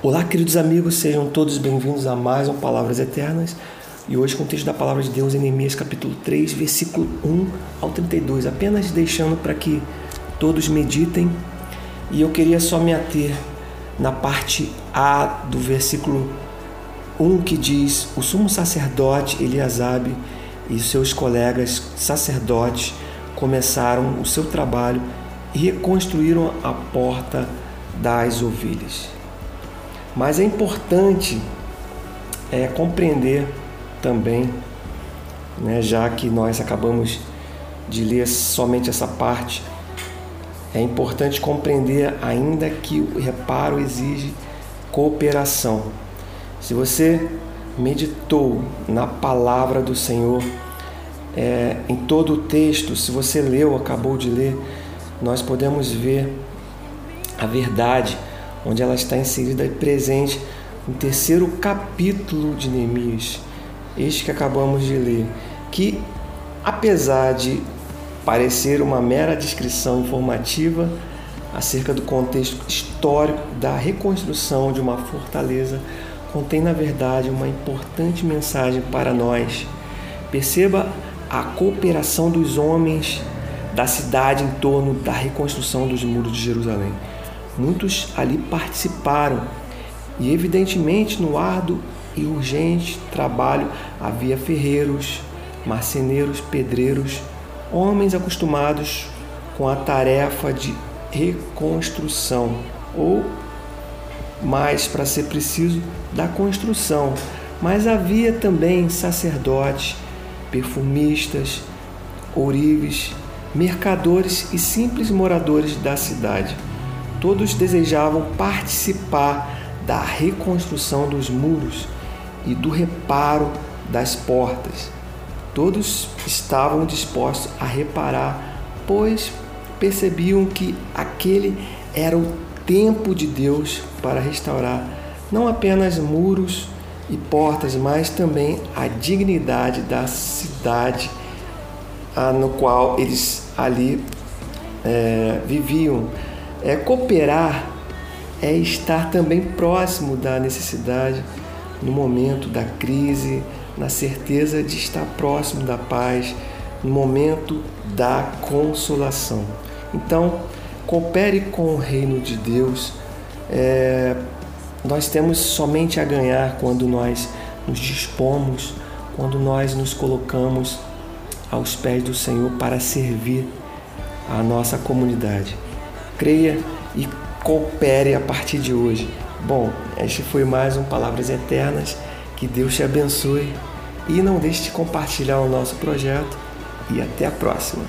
Olá, queridos amigos, sejam todos bem-vindos a mais um Palavras Eternas. E hoje com o texto da palavra de Deus em Neemias capítulo 3, versículo 1 ao 32, apenas deixando para que todos meditem. E eu queria só me ater na parte A do versículo 1 que diz: O sumo sacerdote Eliasabe e seus colegas sacerdotes começaram o seu trabalho e reconstruíram a porta das ovelhas. Mas é importante é, compreender também, né, já que nós acabamos de ler somente essa parte, é importante compreender ainda que o reparo exige cooperação. Se você meditou na palavra do Senhor, é, em todo o texto, se você leu, acabou de ler, nós podemos ver a verdade onde ela está inserida e presente no terceiro capítulo de Neemias, este que acabamos de ler, que apesar de parecer uma mera descrição informativa acerca do contexto histórico da reconstrução de uma fortaleza, contém na verdade uma importante mensagem para nós. Perceba a cooperação dos homens da cidade em torno da reconstrução dos muros de Jerusalém. Muitos ali participaram e, evidentemente, no árduo e urgente trabalho havia ferreiros, marceneiros, pedreiros, homens acostumados com a tarefa de reconstrução ou, mais para ser preciso, da construção. Mas havia também sacerdotes, perfumistas, ourives, mercadores e simples moradores da cidade. Todos desejavam participar da reconstrução dos muros e do reparo das portas. Todos estavam dispostos a reparar, pois percebiam que aquele era o tempo de Deus para restaurar não apenas muros e portas, mas também a dignidade da cidade no qual eles ali é, viviam. É, cooperar é estar também próximo da necessidade no momento da crise, na certeza de estar próximo da paz, no momento da consolação. Então, coopere com o reino de Deus. É, nós temos somente a ganhar quando nós nos dispomos, quando nós nos colocamos aos pés do Senhor para servir a nossa comunidade creia e coopere a partir de hoje. Bom, este foi mais um Palavras Eternas. Que Deus te abençoe e não deixe de compartilhar o nosso projeto. E até a próxima.